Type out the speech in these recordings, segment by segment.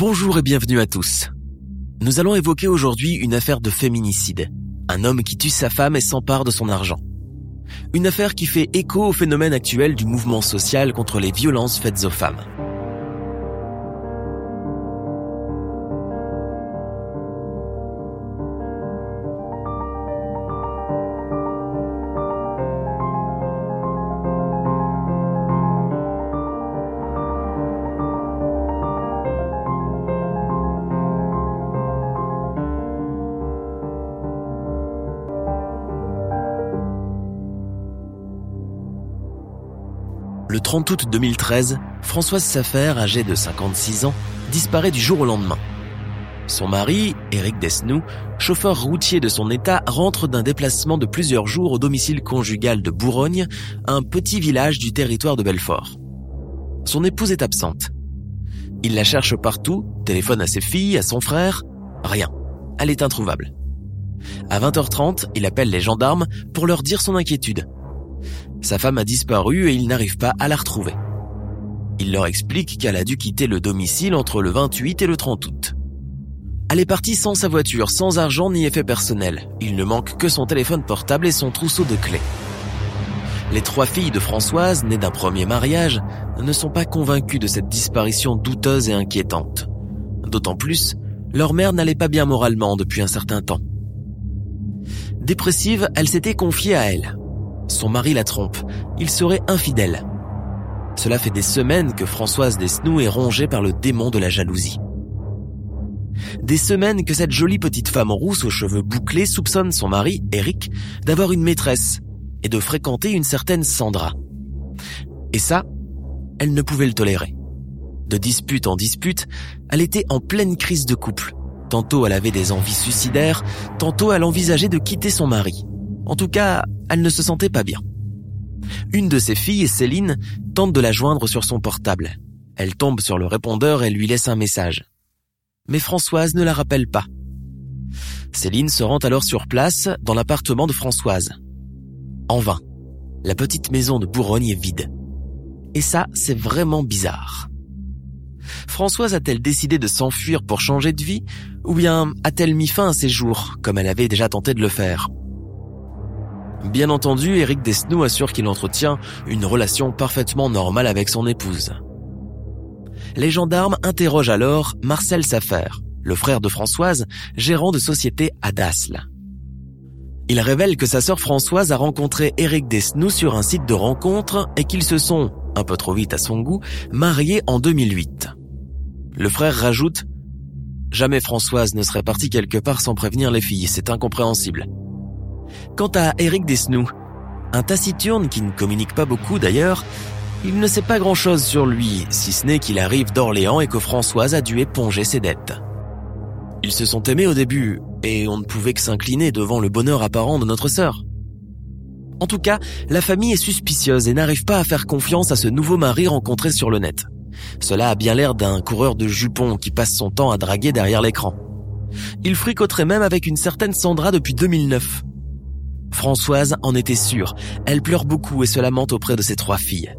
Bonjour et bienvenue à tous. Nous allons évoquer aujourd'hui une affaire de féminicide. Un homme qui tue sa femme et s'empare de son argent. Une affaire qui fait écho au phénomène actuel du mouvement social contre les violences faites aux femmes. Le 30 août 2013, Françoise Safer, âgée de 56 ans, disparaît du jour au lendemain. Son mari, Éric Desnoux, chauffeur routier de son état, rentre d'un déplacement de plusieurs jours au domicile conjugal de Bourgogne, un petit village du territoire de Belfort. Son épouse est absente. Il la cherche partout, téléphone à ses filles, à son frère, rien. Elle est introuvable. À 20h30, il appelle les gendarmes pour leur dire son inquiétude. Sa femme a disparu et il n'arrive pas à la retrouver. Il leur explique qu'elle a dû quitter le domicile entre le 28 et le 30 août. Elle est partie sans sa voiture, sans argent ni effet personnel. Il ne manque que son téléphone portable et son trousseau de clés. Les trois filles de Françoise, nées d'un premier mariage, ne sont pas convaincues de cette disparition douteuse et inquiétante. D'autant plus, leur mère n'allait pas bien moralement depuis un certain temps. Dépressive, elle s'était confiée à elle. Son mari la trompe. Il serait infidèle. Cela fait des semaines que Françoise Desnoux est rongée par le démon de la jalousie. Des semaines que cette jolie petite femme rousse aux cheveux bouclés soupçonne son mari, Eric, d'avoir une maîtresse et de fréquenter une certaine Sandra. Et ça, elle ne pouvait le tolérer. De dispute en dispute, elle était en pleine crise de couple. Tantôt elle avait des envies suicidaires, tantôt elle envisageait de quitter son mari. En tout cas, elle ne se sentait pas bien. Une de ses filles, Céline, tente de la joindre sur son portable. Elle tombe sur le répondeur et lui laisse un message. Mais Françoise ne la rappelle pas. Céline se rend alors sur place, dans l'appartement de Françoise. En vain. La petite maison de Bourgogne est vide. Et ça, c'est vraiment bizarre. Françoise a-t-elle décidé de s'enfuir pour changer de vie, ou bien a-t-elle mis fin à ses jours, comme elle avait déjà tenté de le faire? Bien entendu, Eric Desnoux assure qu'il entretient une relation parfaitement normale avec son épouse. Les gendarmes interrogent alors Marcel Safer, le frère de Françoise, gérant de société à Dasle. Il révèle que sa sœur Françoise a rencontré Eric Desnoux sur un site de rencontre et qu'ils se sont, un peu trop vite à son goût, mariés en 2008. Le frère rajoute Jamais Françoise ne serait partie quelque part sans prévenir les filles, c'est incompréhensible. Quant à Eric Desnoux, un taciturne qui ne communique pas beaucoup d'ailleurs, il ne sait pas grand-chose sur lui, si ce n'est qu'il arrive d'Orléans et que Françoise a dû éponger ses dettes. Ils se sont aimés au début, et on ne pouvait que s'incliner devant le bonheur apparent de notre sœur. En tout cas, la famille est suspicieuse et n'arrive pas à faire confiance à ce nouveau mari rencontré sur le net. Cela a bien l'air d'un coureur de jupons qui passe son temps à draguer derrière l'écran. Il fricoterait même avec une certaine Sandra depuis 2009. Françoise en était sûre. Elle pleure beaucoup et se lamente auprès de ses trois filles.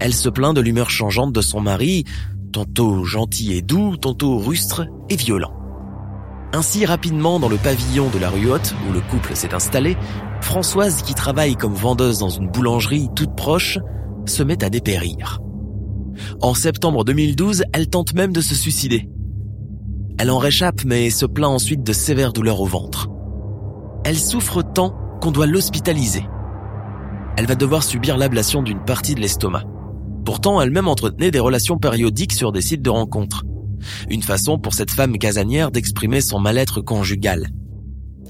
Elle se plaint de l'humeur changeante de son mari, tantôt gentil et doux, tantôt rustre et violent. Ainsi, rapidement, dans le pavillon de la rue Haute, où le couple s'est installé, Françoise, qui travaille comme vendeuse dans une boulangerie toute proche, se met à dépérir. En septembre 2012, elle tente même de se suicider. Elle en réchappe mais se plaint ensuite de sévères douleurs au ventre. Elle souffre tant qu'on doit l'hospitaliser. Elle va devoir subir l'ablation d'une partie de l'estomac. Pourtant, elle-même entretenait des relations périodiques sur des sites de rencontres. Une façon pour cette femme casanière d'exprimer son mal-être conjugal.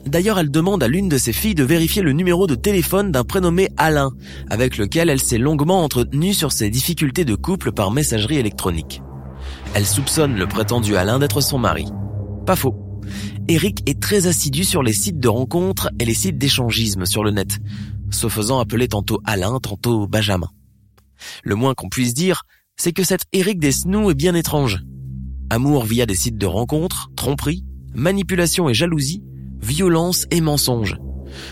D'ailleurs, elle demande à l'une de ses filles de vérifier le numéro de téléphone d'un prénommé Alain, avec lequel elle s'est longuement entretenue sur ses difficultés de couple par messagerie électronique. Elle soupçonne le prétendu Alain d'être son mari. Pas faux. Eric est très assidu sur les sites de rencontres et les sites d'échangisme sur le net, se faisant appeler tantôt Alain, tantôt Benjamin. Le moins qu'on puisse dire, c'est que cet Eric Desnoux est bien étrange. Amour via des sites de rencontres, tromperie, manipulation et jalousie, violence et mensonge.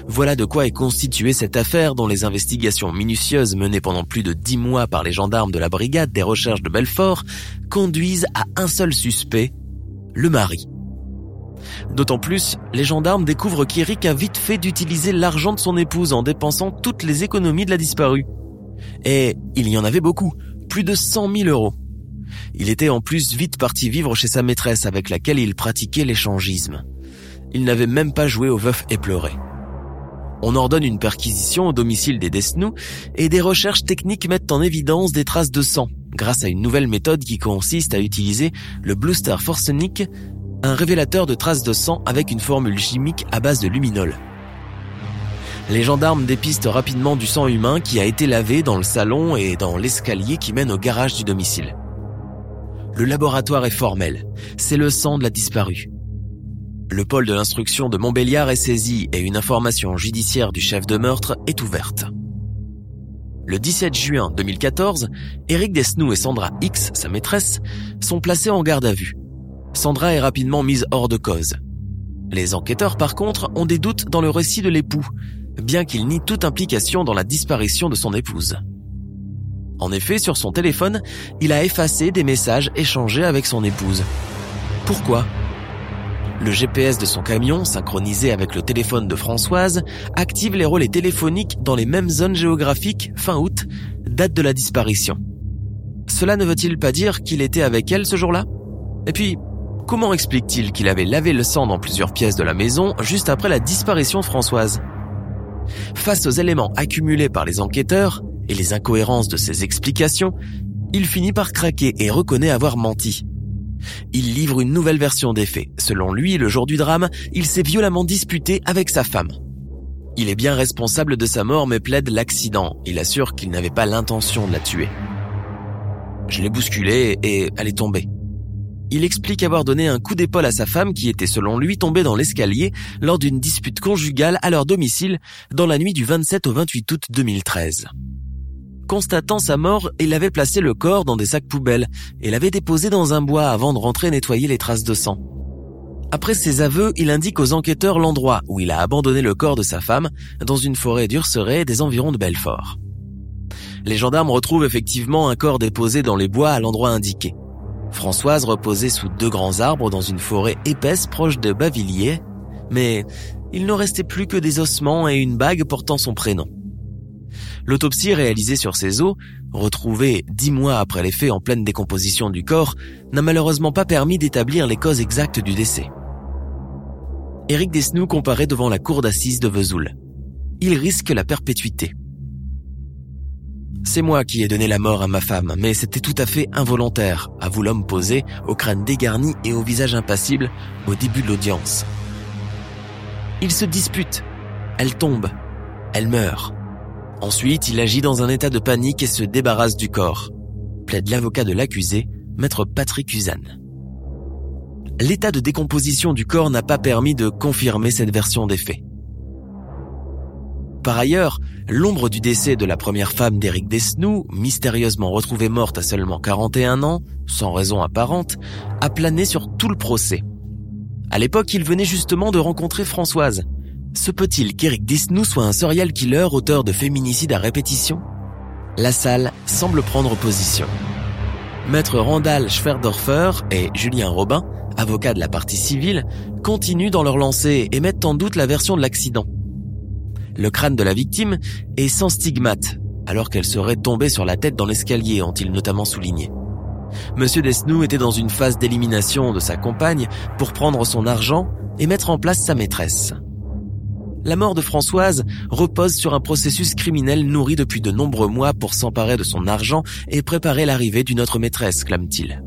Voilà de quoi est constituée cette affaire dont les investigations minutieuses menées pendant plus de dix mois par les gendarmes de la brigade des recherches de Belfort conduisent à un seul suspect, le mari. D'autant plus, les gendarmes découvrent qu'Eric a vite fait d'utiliser l'argent de son épouse en dépensant toutes les économies de la disparue. Et il y en avait beaucoup, plus de 100 000 euros. Il était en plus vite parti vivre chez sa maîtresse avec laquelle il pratiquait l'échangisme. Il n'avait même pas joué au veuf et pleuré. On ordonne une perquisition au domicile des Desnous et des recherches techniques mettent en évidence des traces de sang grâce à une nouvelle méthode qui consiste à utiliser le Blue Star Forsenic, un révélateur de traces de sang avec une formule chimique à base de luminol. Les gendarmes dépistent rapidement du sang humain qui a été lavé dans le salon et dans l'escalier qui mène au garage du domicile. Le laboratoire est formel. C'est le sang de la disparue. Le pôle de l'instruction de Montbéliard est saisi et une information judiciaire du chef de meurtre est ouverte. Le 17 juin 2014, Eric Desnoux et Sandra X, sa maîtresse, sont placés en garde à vue. Sandra est rapidement mise hors de cause. Les enquêteurs, par contre, ont des doutes dans le récit de l'époux, bien qu'il nie toute implication dans la disparition de son épouse. En effet, sur son téléphone, il a effacé des messages échangés avec son épouse. Pourquoi? Le GPS de son camion, synchronisé avec le téléphone de Françoise, active les relais téléphoniques dans les mêmes zones géographiques fin août, date de la disparition. Cela ne veut-il pas dire qu'il était avec elle ce jour-là? Et puis, comment explique-t-il qu'il avait lavé le sang dans plusieurs pièces de la maison juste après la disparition de Françoise? Face aux éléments accumulés par les enquêteurs et les incohérences de ses explications, il finit par craquer et reconnaît avoir menti. Il livre une nouvelle version des faits. Selon lui, le jour du drame, il s'est violemment disputé avec sa femme. Il est bien responsable de sa mort mais plaide l'accident. Il assure qu'il n'avait pas l'intention de la tuer. Je l'ai bousculée et elle est tombée. Il explique avoir donné un coup d'épaule à sa femme qui était selon lui tombée dans l'escalier lors d'une dispute conjugale à leur domicile dans la nuit du 27 au 28 août 2013. Constatant sa mort, il avait placé le corps dans des sacs poubelles et l'avait déposé dans un bois avant de rentrer nettoyer les traces de sang. Après ses aveux, il indique aux enquêteurs l'endroit où il a abandonné le corps de sa femme dans une forêt d'Urseret des environs de Belfort. Les gendarmes retrouvent effectivement un corps déposé dans les bois à l'endroit indiqué. Françoise reposait sous deux grands arbres dans une forêt épaisse proche de Bavilliers, mais il ne restait plus que des ossements et une bague portant son prénom. L'autopsie réalisée sur ces os, retrouvée dix mois après les faits en pleine décomposition du corps, n'a malheureusement pas permis d'établir les causes exactes du décès. Éric Desnoux comparaît devant la cour d'assises de Vesoul. Il risque la perpétuité. C'est moi qui ai donné la mort à ma femme, mais c'était tout à fait involontaire, avoue l'homme posé, au crâne dégarni et au visage impassible, au début de l'audience. Il se dispute. Elle tombe. Elle meurt. Ensuite, il agit dans un état de panique et se débarrasse du corps. Plaide l'avocat de l'accusé, maître Patrick Usanne. L'état de décomposition du corps n'a pas permis de confirmer cette version des faits. Par ailleurs, l'ombre du décès de la première femme d'Éric Desnoux, mystérieusement retrouvée morte à seulement 41 ans, sans raison apparente, a plané sur tout le procès. À l'époque, il venait justement de rencontrer Françoise. Se peut-il qu'Éric Desnoux soit un serial killer auteur de féminicides à répétition? La salle semble prendre position. Maître Randall Schwerdorfer et Julien Robin, avocats de la partie civile, continuent dans leur lancée et mettent en doute la version de l'accident. Le crâne de la victime est sans stigmate, alors qu'elle serait tombée sur la tête dans l'escalier, ont-ils notamment souligné. Monsieur Desnoux était dans une phase d'élimination de sa compagne pour prendre son argent et mettre en place sa maîtresse. La mort de Françoise repose sur un processus criminel nourri depuis de nombreux mois pour s'emparer de son argent et préparer l'arrivée d'une autre maîtresse, clame-t-il.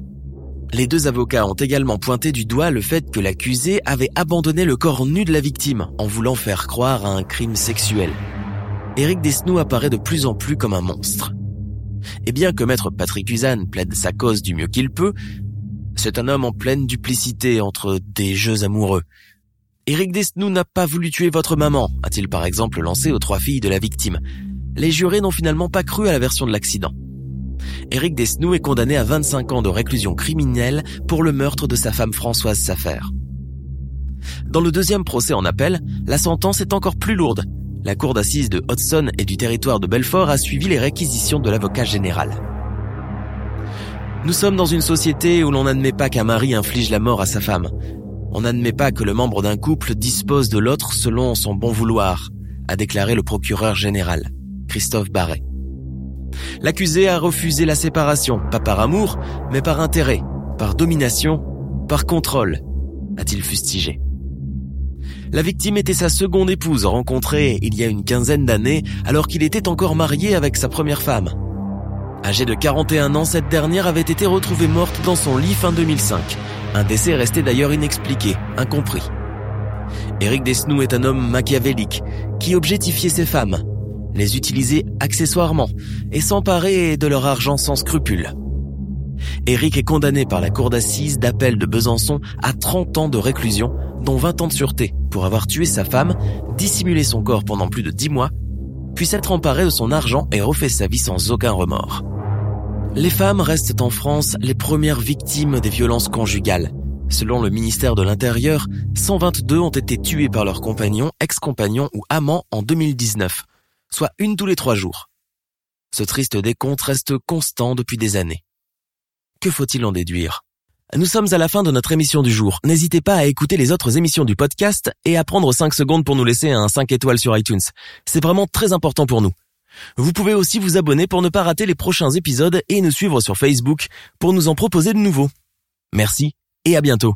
Les deux avocats ont également pointé du doigt le fait que l'accusé avait abandonné le corps nu de la victime en voulant faire croire à un crime sexuel. Éric Desnoux apparaît de plus en plus comme un monstre. Et bien que maître Patrick Usanne plaide sa cause du mieux qu'il peut, c'est un homme en pleine duplicité entre des jeux amoureux. Éric Desnoux n'a pas voulu tuer votre maman, a-t-il par exemple lancé aux trois filles de la victime. Les jurés n'ont finalement pas cru à la version de l'accident. Éric Desnoux est condamné à 25 ans de réclusion criminelle pour le meurtre de sa femme Françoise Safer. Dans le deuxième procès en appel, la sentence est encore plus lourde. La cour d'assises de Hudson et du territoire de Belfort a suivi les réquisitions de l'avocat général. Nous sommes dans une société où l'on n'admet pas qu'un mari inflige la mort à sa femme. On n'admet pas que le membre d'un couple dispose de l'autre selon son bon vouloir, a déclaré le procureur général, Christophe Barret. L'accusé a refusé la séparation, pas par amour, mais par intérêt, par domination, par contrôle, a-t-il fustigé. La victime était sa seconde épouse rencontrée il y a une quinzaine d'années alors qu'il était encore marié avec sa première femme. Âgée de 41 ans, cette dernière avait été retrouvée morte dans son lit fin 2005. Un décès resté d'ailleurs inexpliqué, incompris. Éric Desnoux est un homme machiavélique qui objectifiait ses femmes, les utiliser accessoirement et s'emparer de leur argent sans scrupule. Éric est condamné par la cour d'assises d'appel de Besançon à 30 ans de réclusion, dont 20 ans de sûreté, pour avoir tué sa femme, dissimulé son corps pendant plus de 10 mois, puis s'être emparé de son argent et refait sa vie sans aucun remords. Les femmes restent en France les premières victimes des violences conjugales. Selon le ministère de l'Intérieur, 122 ont été tuées par leurs compagnons, ex-compagnons ou amants en 2019, soit une tous les trois jours. Ce triste décompte reste constant depuis des années. Que faut-il en déduire? Nous sommes à la fin de notre émission du jour. N'hésitez pas à écouter les autres émissions du podcast et à prendre 5 secondes pour nous laisser un 5 étoiles sur iTunes. C'est vraiment très important pour nous. Vous pouvez aussi vous abonner pour ne pas rater les prochains épisodes et nous suivre sur Facebook pour nous en proposer de nouveaux. Merci et à bientôt.